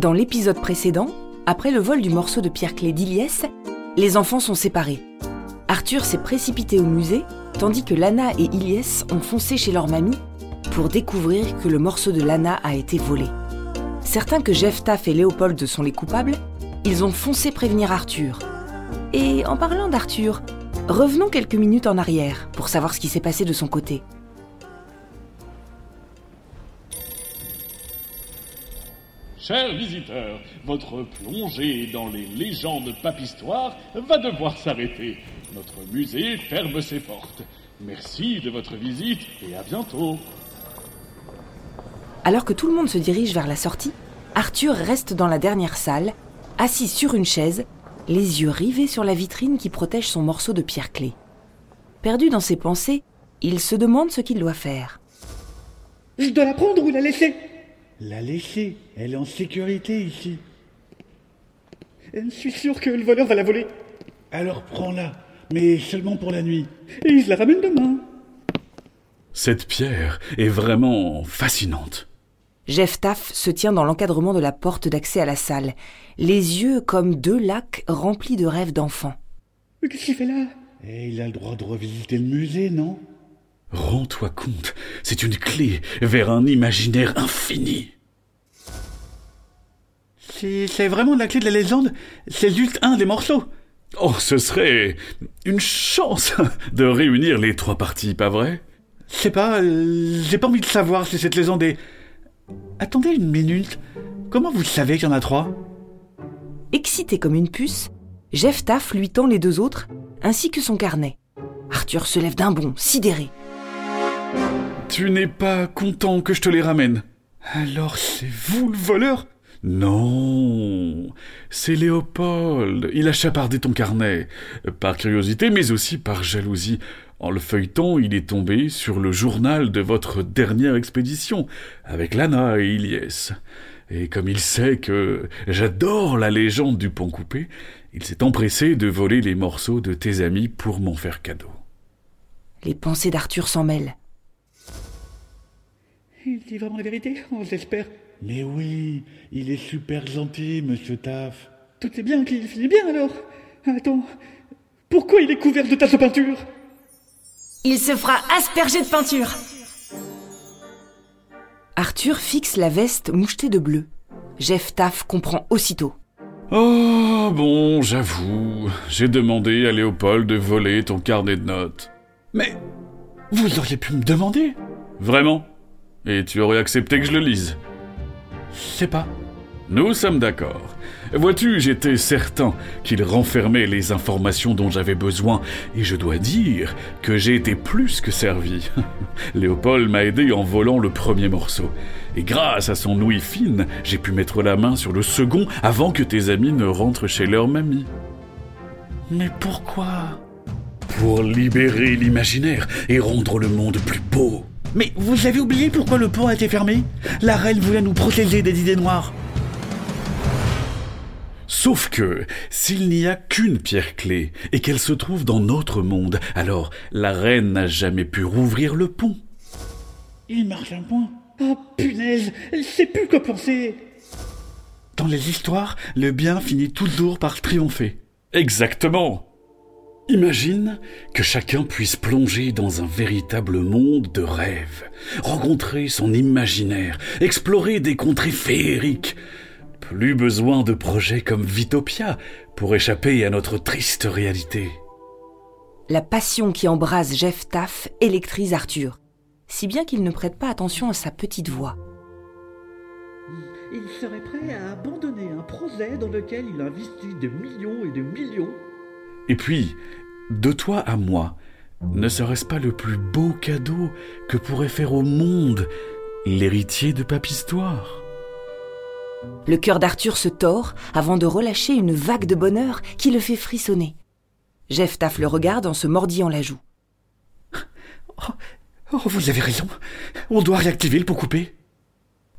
Dans l'épisode précédent, après le vol du morceau de pierre-clé d'Iliès, les enfants sont séparés. Arthur s'est précipité au musée, tandis que Lana et Iliès ont foncé chez leur mamie pour découvrir que le morceau de Lana a été volé. Certains que Jeff Taff et Léopold sont les coupables, ils ont foncé prévenir Arthur. Et en parlant d'Arthur, revenons quelques minutes en arrière pour savoir ce qui s'est passé de son côté. Chers visiteurs, votre plongée dans les légendes papistoires va devoir s'arrêter. Notre musée ferme ses portes. Merci de votre visite et à bientôt. Alors que tout le monde se dirige vers la sortie, Arthur reste dans la dernière salle, assis sur une chaise, les yeux rivés sur la vitrine qui protège son morceau de pierre clé. Perdu dans ses pensées, il se demande ce qu'il doit faire. Je dois la prendre ou la laisser La laisser. Elle est en sécurité ici. Je suis sûr que le voleur va la voler. Alors prends-la, mais seulement pour la nuit. Et je la ramène demain. Cette pierre est vraiment fascinante. Jeff Taff se tient dans l'encadrement de la porte d'accès à la salle, les yeux comme deux lacs remplis de rêves d'enfants. Mais qu'est-ce qu'il fait là? Et il a le droit de revisiter le musée, non? Rends-toi compte, c'est une clé vers un imaginaire infini. Si c'est vraiment la clé de la légende, c'est juste un des morceaux. Oh, ce serait une chance de réunir les trois parties, pas vrai? Je sais pas, euh, j'ai pas envie de savoir si cette légende est... Attendez une minute, comment vous savez qu'il y en a trois? Excité comme une puce, Jeff Taff lui tend les deux autres, ainsi que son carnet. Arthur se lève d'un bond, sidéré. Tu n'es pas content que je te les ramène Alors c'est vous le voleur? Non, c'est Léopold. Il a chapardé ton carnet, par curiosité, mais aussi par jalousie. En le feuilletant, il est tombé sur le journal de votre dernière expédition, avec Lana et Iliès. Et comme il sait que j'adore la légende du pont coupé, il s'est empressé de voler les morceaux de tes amis pour m'en faire cadeau. Les pensées d'Arthur s'en mêlent. Dit vraiment la vérité On j'espère. Mais oui, il est super gentil, monsieur Taff. Tout est bien qu'il finit bien alors. Attends, pourquoi il est couvert de tasses de peinture? Il se fera asperger de peinture. Arthur fixe la veste mouchetée de bleu. Jeff Taff comprend aussitôt. Oh, bon, j'avoue, j'ai demandé à Léopold de voler ton carnet de notes. Mais vous auriez pu me demander? Vraiment? Et tu aurais accepté que je le lise Je sais pas. Nous sommes d'accord. Vois-tu, j'étais certain qu'il renfermait les informations dont j'avais besoin, et je dois dire que j'ai été plus que servi. Léopold m'a aidé en volant le premier morceau, et grâce à son ouïe fine, j'ai pu mettre la main sur le second avant que tes amis ne rentrent chez leur mamie. Mais pourquoi? Pour libérer l'imaginaire et rendre le monde plus beau. Mais vous avez oublié pourquoi le pont a été fermé La reine voulait nous protéger des idées noires. Sauf que, s'il n'y a qu'une pierre clé, et qu'elle se trouve dans notre monde, alors la reine n'a jamais pu rouvrir le pont. Il marche un point. Oh punaise, elle sait plus quoi penser. Dans les histoires, le bien finit toujours par triompher. Exactement. Imagine que chacun puisse plonger dans un véritable monde de rêves, rencontrer son imaginaire, explorer des contrées féeriques. Plus besoin de projets comme Vitopia pour échapper à notre triste réalité. La passion qui embrase Jeff Taff électrise Arthur, si bien qu'il ne prête pas attention à sa petite voix. Il serait prêt à abandonner un projet dans lequel il investit de millions et de millions. Et puis, de toi à moi, ne serait-ce pas le plus beau cadeau que pourrait faire au monde l'héritier de Papistoire? Le cœur d'Arthur se tord avant de relâcher une vague de bonheur qui le fait frissonner. Jeff Taff le regarde en se mordillant la joue. Oh, oh, vous avez raison. On doit réactiver le pont coupé.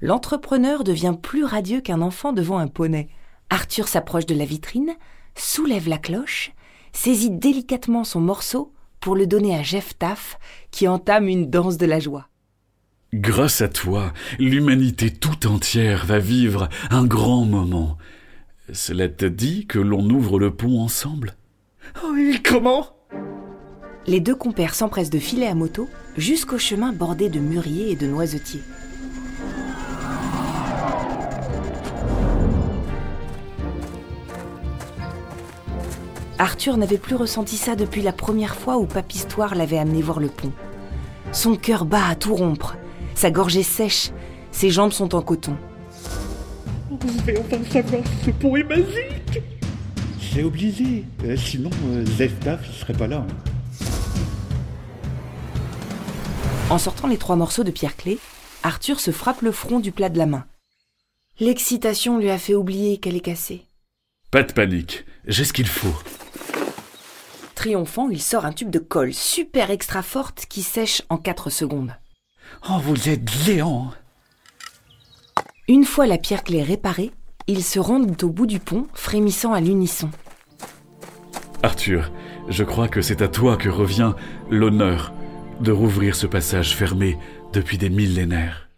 L'entrepreneur devient plus radieux qu'un enfant devant un poney. Arthur s'approche de la vitrine, soulève la cloche, saisit délicatement son morceau pour le donner à Jeff Taff, qui entame une danse de la joie. Grâce à toi, l'humanité tout entière va vivre un grand moment. Cela te dit que l'on ouvre le pont ensemble? Oh, et comment? Les deux compères s'empressent de filer à moto jusqu'au chemin bordé de mûriers et de noisetiers. Arthur n'avait plus ressenti ça depuis la première fois où Papistoire l'avait amené voir le pont. Son cœur bat à tout rompre, sa gorge est sèche, ses jambes sont en coton. Je vais enfin savoir si ce pont est magique C'est obligé, euh, sinon euh, Zestaf il serait pas là. En sortant les trois morceaux de pierre clé, Arthur se frappe le front du plat de la main. L'excitation lui a fait oublier qu'elle est cassée. Pas de panique, j'ai ce qu'il faut. Triomphant, il sort un tube de colle super extra forte qui sèche en 4 secondes. Oh, vous êtes géant Une fois la pierre clé réparée, ils se rendent au bout du pont, frémissant à l'unisson. Arthur, je crois que c'est à toi que revient l'honneur de rouvrir ce passage fermé depuis des millénaires.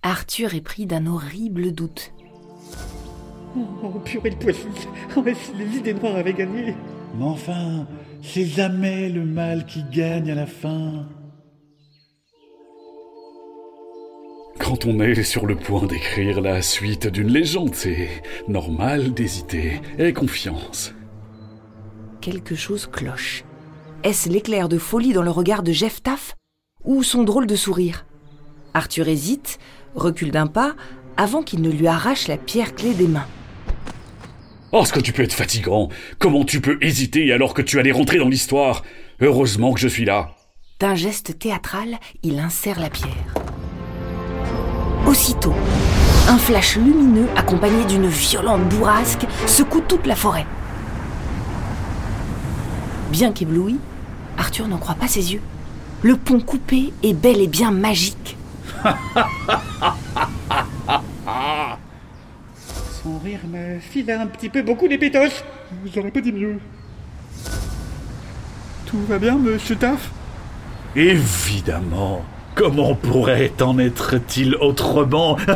Arthur est pris d'un horrible doute. Oh, purée de poisson Oh, mais si les idées noires avaient gagné Mais enfin, c'est jamais le mal qui gagne à la fin. Quand on est sur le point d'écrire la suite d'une légende, c'est normal d'hésiter. Aie confiance. Quelque chose cloche. Est-ce l'éclair de folie dans le regard de Jeff Taff ou son drôle de sourire? Arthur hésite, recule d'un pas, avant qu'il ne lui arrache la pierre clé des mains. Oh, ce que tu peux être fatigant Comment tu peux hésiter alors que tu allais rentrer dans l'histoire? Heureusement que je suis là. D'un geste théâtral, il insère la pierre. Aussitôt, un flash lumineux accompagné d'une violente bourrasque secoue toute la forêt. Bien qu'ébloui, Arthur n'en croit pas ses yeux. Le pont coupé est bel et bien magique. Son rire me file un petit peu beaucoup les pétoches. J'aurais pas dit mieux. Tout va bien, monsieur Taff? Évidemment. Comment pourrait-en être-il autrement?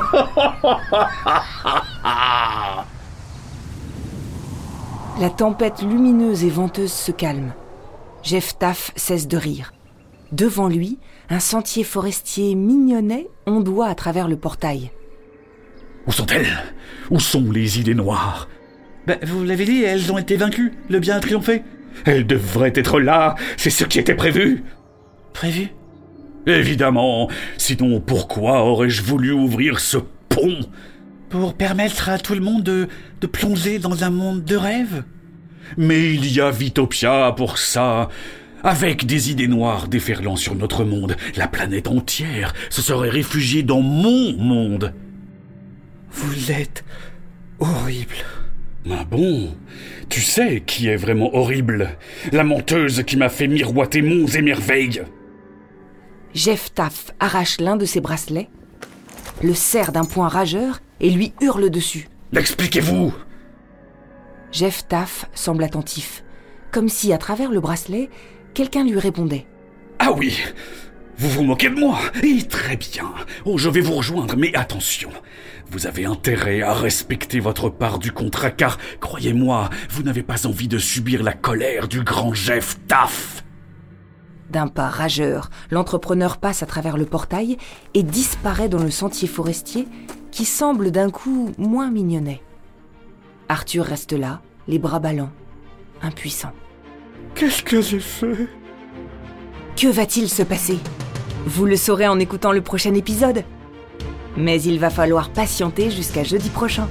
La tempête lumineuse et venteuse se calme. Jeff Taff cesse de rire. Devant lui, un sentier forestier mignonnet ondoie à travers le portail. Où sont-elles? Où sont les idées noires? Ben, vous l'avez dit, elles ont été vaincues. Le bien a triomphé. Elles devraient être là. C'est ce qui était prévu. Prévu? Évidemment. Sinon, pourquoi aurais-je voulu ouvrir ce pont? Pour permettre à tout le monde de, de plonger dans un monde de rêve? Mais il y a Vitopia pour ça. Avec des idées noires déferlant sur notre monde, la planète entière se serait réfugiée dans mon monde. Vous êtes horrible. Ah bon? Tu sais qui est vraiment horrible? La menteuse qui m'a fait miroiter monts et merveilles. Jeff Taff arrache l'un de ses bracelets, le serre d'un poing rageur et lui hurle dessus. Expliquez-vous Jeff Taff semble attentif, comme si à travers le bracelet, quelqu'un lui répondait. Ah oui Vous vous moquez de moi Et très bien. Oh, je vais vous rejoindre, mais attention. Vous avez intérêt à respecter votre part du contrat, car, croyez-moi, vous n'avez pas envie de subir la colère du grand Jeff Taff. D'un pas rageur, l'entrepreneur passe à travers le portail et disparaît dans le sentier forestier qui semble d'un coup moins mignonnet. Arthur reste là, les bras ballants, impuissant. Qu'est-ce que j'ai fait? Que va-t-il se passer? Vous le saurez en écoutant le prochain épisode. Mais il va falloir patienter jusqu'à jeudi prochain.